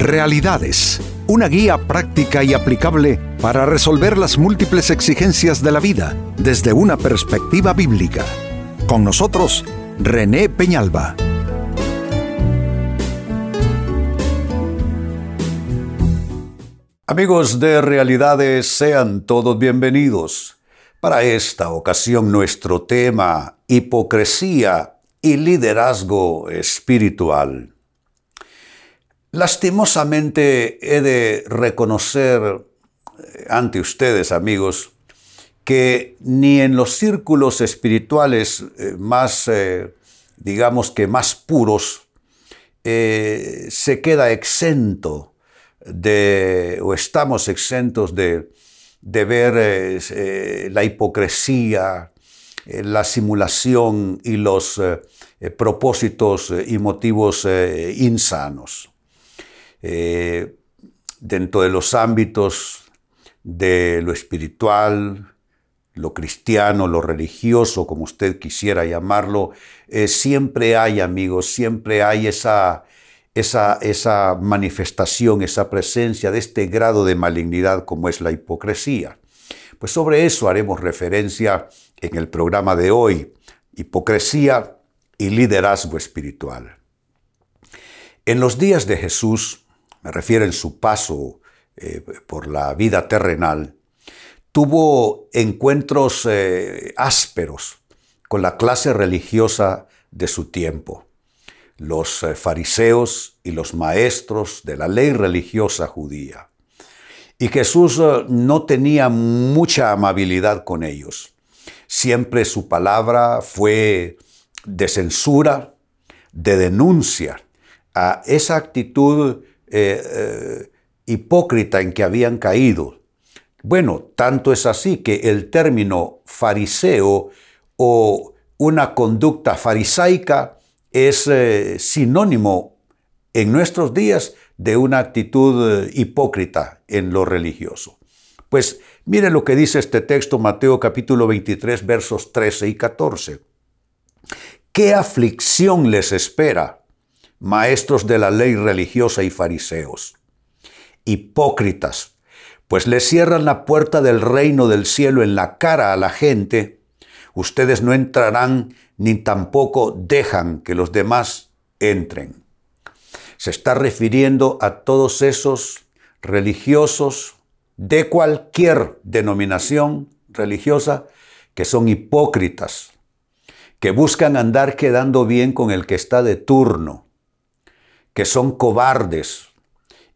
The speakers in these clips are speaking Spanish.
Realidades, una guía práctica y aplicable para resolver las múltiples exigencias de la vida desde una perspectiva bíblica. Con nosotros, René Peñalba. Amigos de Realidades, sean todos bienvenidos. Para esta ocasión nuestro tema, hipocresía y liderazgo espiritual. Lastimosamente he de reconocer eh, ante ustedes, amigos, que ni en los círculos espirituales eh, más, eh, digamos que más puros, se queda exento de, o estamos exentos de, de ver la hipocresía, la simulación y los propósitos y motivos insanos. Eh, dentro de los ámbitos de lo espiritual, lo cristiano, lo religioso, como usted quisiera llamarlo, eh, siempre hay, amigos, siempre hay esa, esa, esa manifestación, esa presencia de este grado de malignidad como es la hipocresía. Pues sobre eso haremos referencia en el programa de hoy, hipocresía y liderazgo espiritual. En los días de Jesús, me refiero en su paso eh, por la vida terrenal, tuvo encuentros eh, ásperos con la clase religiosa de su tiempo, los eh, fariseos y los maestros de la ley religiosa judía. Y Jesús no tenía mucha amabilidad con ellos. Siempre su palabra fue de censura, de denuncia a esa actitud eh, eh, hipócrita en que habían caído. Bueno, tanto es así que el término fariseo o una conducta farisaica es eh, sinónimo en nuestros días de una actitud hipócrita en lo religioso. Pues mire lo que dice este texto, Mateo capítulo 23, versos 13 y 14. ¿Qué aflicción les espera? Maestros de la ley religiosa y fariseos. Hipócritas, pues le cierran la puerta del reino del cielo en la cara a la gente, ustedes no entrarán ni tampoco dejan que los demás entren. Se está refiriendo a todos esos religiosos de cualquier denominación religiosa que son hipócritas, que buscan andar quedando bien con el que está de turno, que son cobardes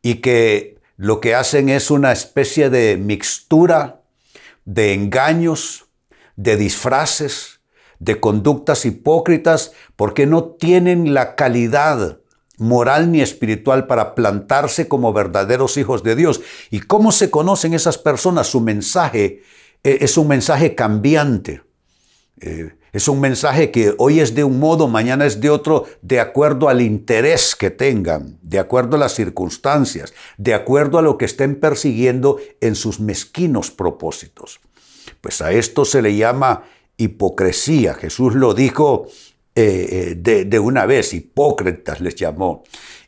y que lo que hacen es una especie de mixtura de engaños, de disfraces, de conductas hipócritas, porque no tienen la calidad moral ni espiritual para plantarse como verdaderos hijos de Dios. ¿Y cómo se conocen esas personas? Su mensaje eh, es un mensaje cambiante. Eh, es un mensaje que hoy es de un modo, mañana es de otro, de acuerdo al interés que tengan, de acuerdo a las circunstancias, de acuerdo a lo que estén persiguiendo en sus mezquinos propósitos. Pues a esto se le llama hipocresía. Jesús lo dijo eh, eh, de, de una vez, hipócritas les llamó.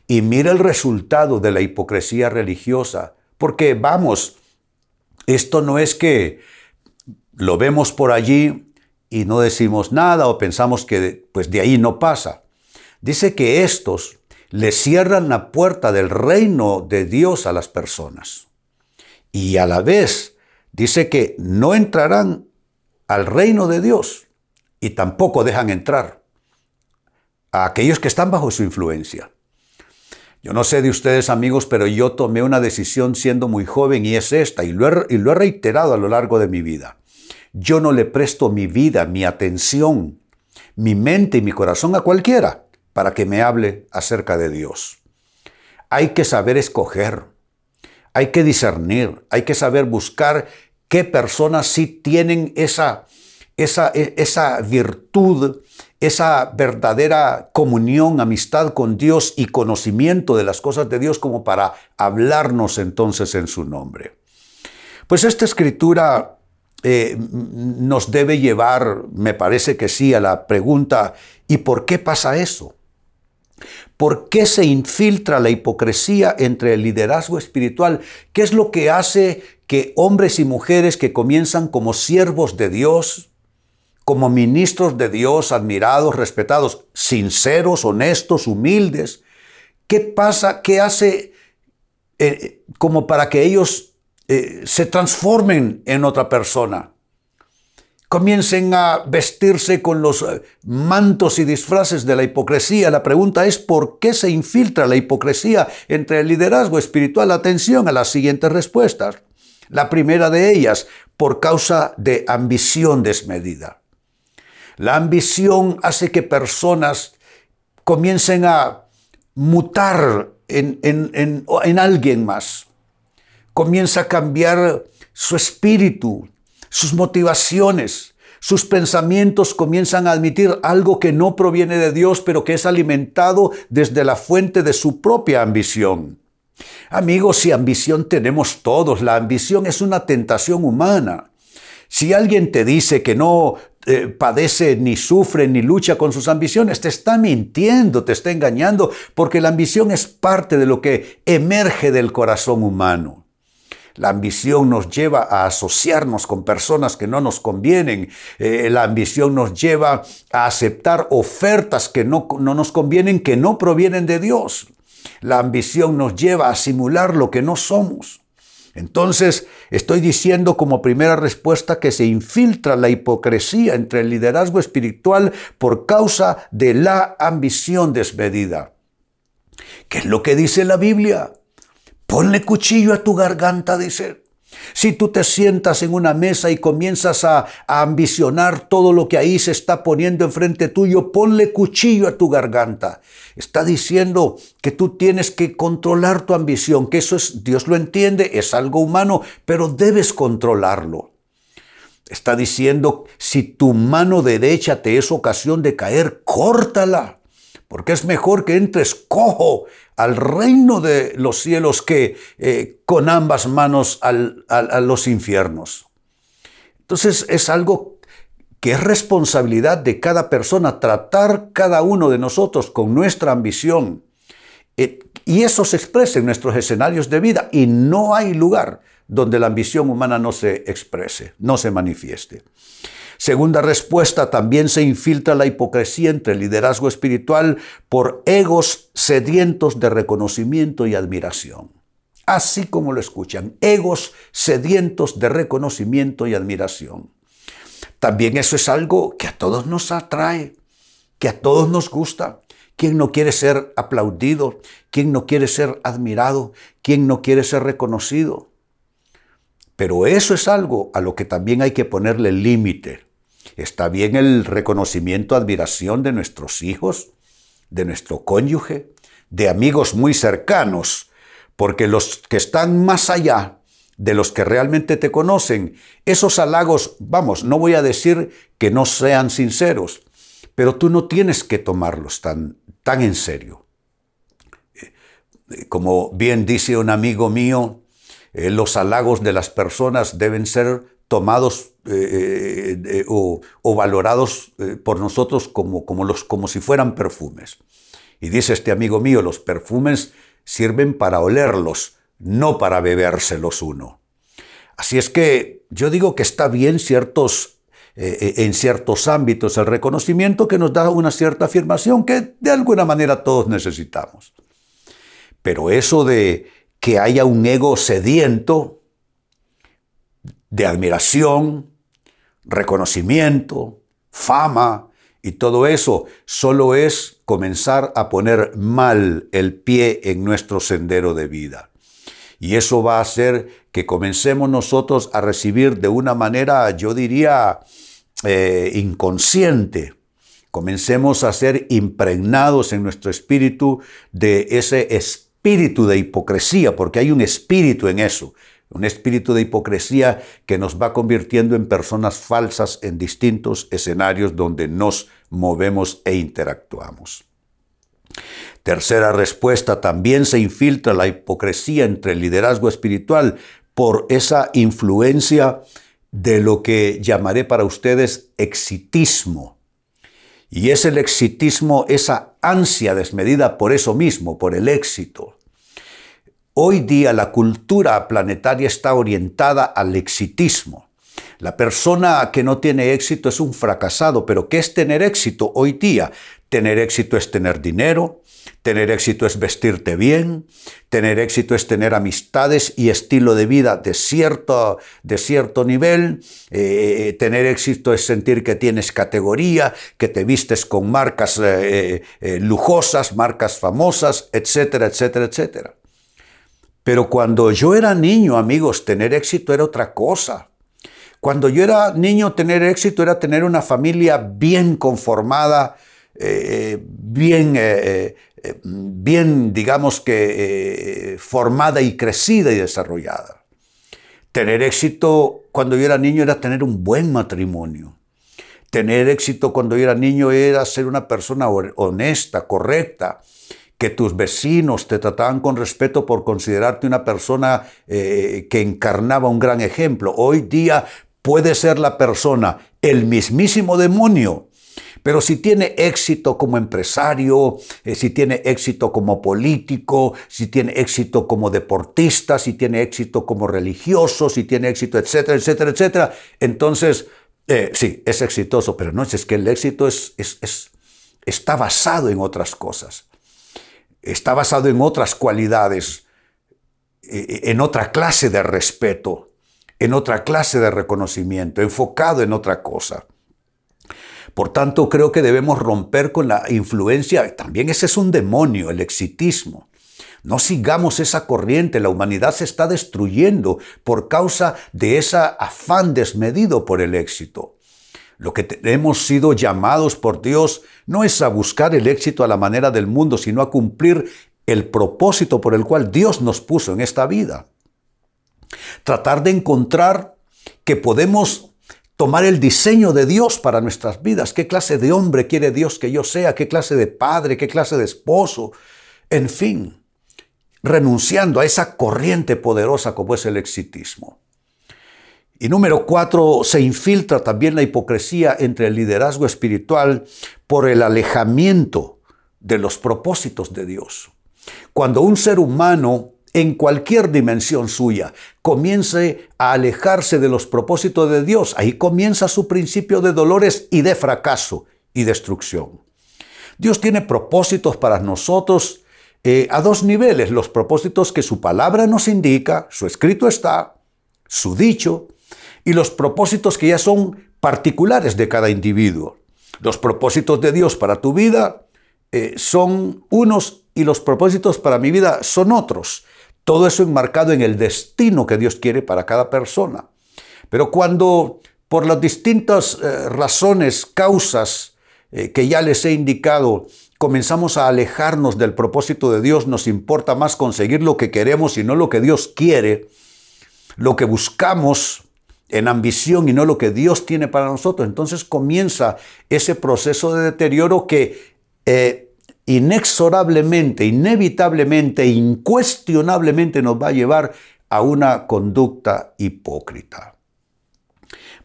Y mira el resultado de la hipocresía religiosa, porque vamos, esto no es que lo vemos por allí y no decimos nada o pensamos que pues de ahí no pasa. Dice que estos le cierran la puerta del reino de Dios a las personas. Y a la vez dice que no entrarán al reino de Dios y tampoco dejan entrar a aquellos que están bajo su influencia. Yo no sé de ustedes amigos, pero yo tomé una decisión siendo muy joven y es esta, y lo he, y lo he reiterado a lo largo de mi vida. Yo no le presto mi vida, mi atención, mi mente y mi corazón a cualquiera para que me hable acerca de Dios. Hay que saber escoger, hay que discernir, hay que saber buscar qué personas sí tienen esa, esa, esa virtud, esa verdadera comunión, amistad con Dios y conocimiento de las cosas de Dios como para hablarnos entonces en su nombre. Pues esta escritura eh, nos debe llevar, me parece que sí, a la pregunta, ¿y por qué pasa eso? ¿Por qué se infiltra la hipocresía entre el liderazgo espiritual? ¿Qué es lo que hace que hombres y mujeres que comienzan como siervos de Dios, como ministros de Dios, admirados, respetados, sinceros, honestos, humildes, ¿qué pasa? ¿Qué hace eh, como para que ellos eh, se transformen en otra persona? comiencen a vestirse con los eh, mantos y disfraces de la hipocresía. La pregunta es ¿por qué se infiltra la hipocresía entre el liderazgo espiritual? Atención a las siguientes respuestas. La primera de ellas, por causa de ambición desmedida. La ambición hace que personas comiencen a mutar en, en alguien más. Comienza a cambiar su espíritu, sus motivaciones, sus pensamientos comienzan a admitir algo que no proviene de Dios, pero que es alimentado desde la fuente de su propia ambición. Amigos, si ambición tenemos todos, la ambición es una tentación humana. Si alguien te dice que no eh, padece, ni sufre, ni lucha con sus ambiciones, te está mintiendo, te está engañando, porque la ambición es parte de lo que emerge del corazón humano. La ambición nos lleva a asociarnos con personas que no nos convienen. Eh, la ambición nos lleva a aceptar ofertas que no, no nos convienen, que no provienen de Dios. La ambición nos lleva a simular lo que no somos. Entonces, estoy diciendo como primera respuesta que se infiltra la hipocresía entre el liderazgo espiritual por causa de la ambición desmedida. ¿Qué es lo que dice la Biblia? Ponle cuchillo a tu garganta, dice. Si tú te sientas en una mesa y comienzas a, ambicionar todo lo que ahí se está poniendo enfrente tuyo, ponle cuchillo a tu garganta. Está diciendo que tú tienes que controlar tu ambición, que eso es, Dios lo entiende, es algo humano, pero debes controlarlo. Está diciendo, si tu mano derecha te es ocasión de caer, córtala porque es mejor que entres cojo al reino de los cielos que eh, con ambas manos a los infiernos. Entonces es algo que es responsabilidad de cada persona tratar cada uno de nosotros con nuestra ambición. Eh, y eso se expresa en nuestros escenarios de vida y no hay lugar donde la ambición humana no se exprese, no se manifieste. Segunda respuesta, también se infiltra la hipocresía entre el liderazgo espiritual por egos sedientos de reconocimiento y admiración. Así como lo escuchan, egos sedientos de reconocimiento y admiración. También eso es algo que a todos nos atrae, que a todos nos gusta. ¿Quién no quiere ser aplaudido? ¿Quién no quiere ser admirado? ¿Quién no quiere ser reconocido? Pero eso es algo a lo que también hay que ponerle límite. Está bien el reconocimiento, admiración de nuestros hijos, de nuestro cónyuge, de amigos muy cercanos, porque los que están más allá de los que realmente te conocen, esos halagos, vamos, no voy a decir que no sean sinceros, pero tú no tienes que tomarlos tan, tan en serio. Como bien dice un amigo mío, eh, los halagos de las personas deben ser tomados eh, eh, o, valorados eh, por nosotros como, como, los, como si fueran perfumes. Y dice este amigo mío, los perfumes sirven para olerlos, no para bebérselos uno. Así es que yo digo que está bien ciertos, en ciertos ámbitos el reconocimiento que nos da una cierta afirmación que de alguna manera todos necesitamos. Pero eso de que haya un ego sediento, de admiración, reconocimiento, fama y todo eso solo es comenzar a poner mal el pie en nuestro sendero de vida. Y eso va a hacer que comencemos nosotros a recibir de una manera, yo diría, eh, inconsciente. Comencemos a ser impregnados en nuestro espíritu de ese espíritu de hipocresía, porque hay un espíritu en eso un espíritu de hipocresía que nos va convirtiendo en personas falsas en distintos escenarios donde nos movemos e interactuamos. Tercera respuesta, también se infiltra la hipocresía entre el liderazgo espiritual por esa influencia de lo que llamaré para ustedes exitismo. Y es el exitismo, esa ansia desmedida por eso mismo, por el éxito. Hoy día la cultura planetaria está orientada al exitismo. La persona que no tiene éxito es un fracasado, pero ¿qué es tener éxito hoy día? Tener éxito es tener dinero, tener éxito es vestirte bien, tener éxito es tener amistades y estilo de vida de cierto, de cierto nivel, eh, tener éxito es sentir que tienes categoría, que te vistes con marcas eh, eh, lujosas, marcas famosas, etcétera, etcétera, etcétera. Pero cuando yo era niño, amigos, tener éxito era otra cosa. Cuando yo era niño, tener éxito era tener una familia bien conformada, bien eh, bien, digamos que, eh, formada y crecida y desarrollada. Tener éxito cuando yo era niño era tener un buen matrimonio. Tener éxito cuando yo era niño era ser una persona honesta, correcta, que tus vecinos te trataban con respeto por considerarte una persona eh, que encarnaba un gran ejemplo. Hoy día puede ser la persona el mismísimo demonio pero si tiene éxito como empresario, eh, si tiene éxito como político, si tiene éxito como deportista, si tiene éxito como religioso, si tiene éxito, etcétera, etcétera, etcétera, entonces eh, sí, es exitoso, pero no es que el éxito es, es, está basado en otras cosas, está basado en otras cualidades, eh, en otra clase de respeto, en otra clase de reconocimiento, enfocado en otra cosa. Por tanto, creo que debemos romper con la influencia, también ese es un demonio, el exitismo. No sigamos esa corriente, la humanidad se está destruyendo por causa de ese afán desmedido por el éxito. Lo que hemos sido llamados por Dios no es a buscar el éxito a la manera del mundo, sino a cumplir el propósito por el cual Dios nos puso en esta vida. Tratar de encontrar que podemos tomar el diseño de Dios para nuestras vidas. ¿Qué clase de hombre quiere Dios que yo sea? ¿Qué clase de padre? ¿Qué clase de esposo? En fin, renunciando a esa corriente poderosa como es el exitismo. Y número cuatro, se infiltra también la hipocresía entre el liderazgo espiritual por el alejamiento de los propósitos de Dios. Cuando un ser humano en cualquier dimensión suya, comience a alejarse de los propósitos de Dios, ahí comienza su principio de dolores y de fracaso y destrucción. Dios tiene propósitos para nosotros eh, a dos niveles, los propósitos que su palabra nos indica, su escrito está, su dicho, y los propósitos que ya son particulares de cada individuo. Los propósitos de Dios para tu vida eh, son unos y los propósitos para mi vida son otros. Todo eso enmarcado en el destino que Dios quiere para cada persona. Pero cuando por las distintas eh, razones, causas eh, que ya les he indicado, comenzamos a alejarnos del propósito de Dios, nos importa más conseguir lo que queremos y no lo que Dios quiere, lo que buscamos en ambición y no lo que Dios tiene para nosotros. Entonces comienza ese proceso de deterioro que eh, inexorablemente, inevitablemente, incuestionablemente nos va a llevar a una conducta hipócrita.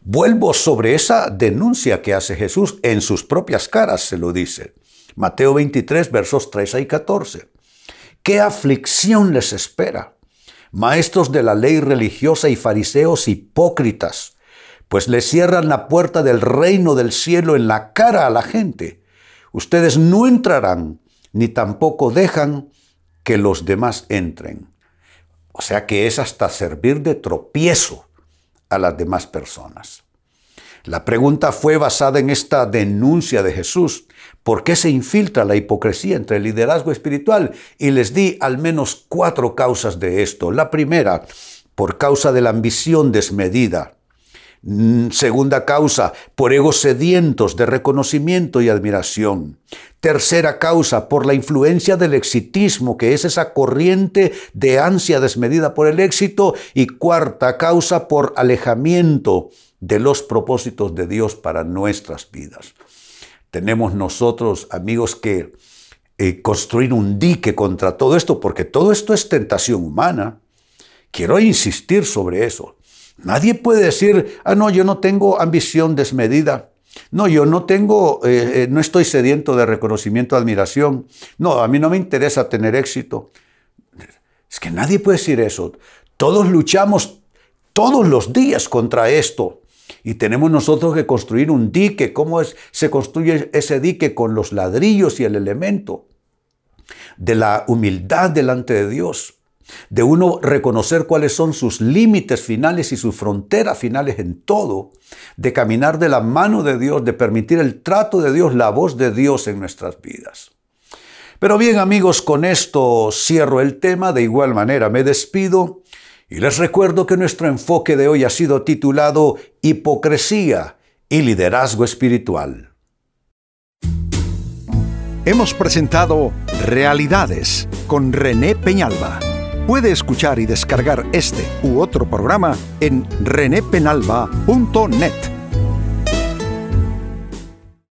Vuelvo sobre esa denuncia que hace Jesús en sus propias caras, se lo dice. Mateo 23, versos 13 y 14. ¿Qué aflicción les espera? Maestros de la ley religiosa y fariseos hipócritas, pues les cierran la puerta del reino del cielo en la cara a la gente Ustedes no entrarán, ni tampoco dejan que los demás entren. O sea que es hasta servir de tropiezo a las demás personas. La pregunta fue basada en esta denuncia de Jesús. ¿Por qué se infiltra la hipocresía entre el liderazgo espiritual? Y les di al menos cuatro causas de esto. La primera, por causa de la ambición desmedida. Mm, segunda causa, por egos sedientos de reconocimiento y admiración. Tercera causa, por la influencia del exitismo, que es esa corriente de ansia desmedida por el éxito. Y cuarta causa, por alejamiento de los propósitos de Dios para nuestras vidas. Tenemos nosotros, amigos, que eh, construir un dique contra todo esto, porque todo esto es tentación humana. Quiero insistir sobre eso. Nadie puede decir, ah, no, yo no tengo ambición desmedida. No, yo no tengo, eh, eh, no estoy sediento de reconocimiento, admiración. No, a mí no me interesa tener éxito. Es que nadie puede decir eso. Todos luchamos todos los días contra esto. Y tenemos nosotros que construir un dique. ¿Cómo es, se construye ese dique? Con los ladrillos y el elemento de la humildad delante de Dios de uno reconocer cuáles son sus límites finales y sus fronteras finales en todo, de caminar de la mano de Dios, de permitir el trato de Dios, la voz de Dios en nuestras vidas. Pero bien amigos, con esto cierro el tema, de igual manera me despido y les recuerdo que nuestro enfoque de hoy ha sido titulado Hipocresía y Liderazgo Espiritual. Hemos presentado Realidades con René Peñalba. Puede escuchar y descargar este u otro programa en renépenalba.net.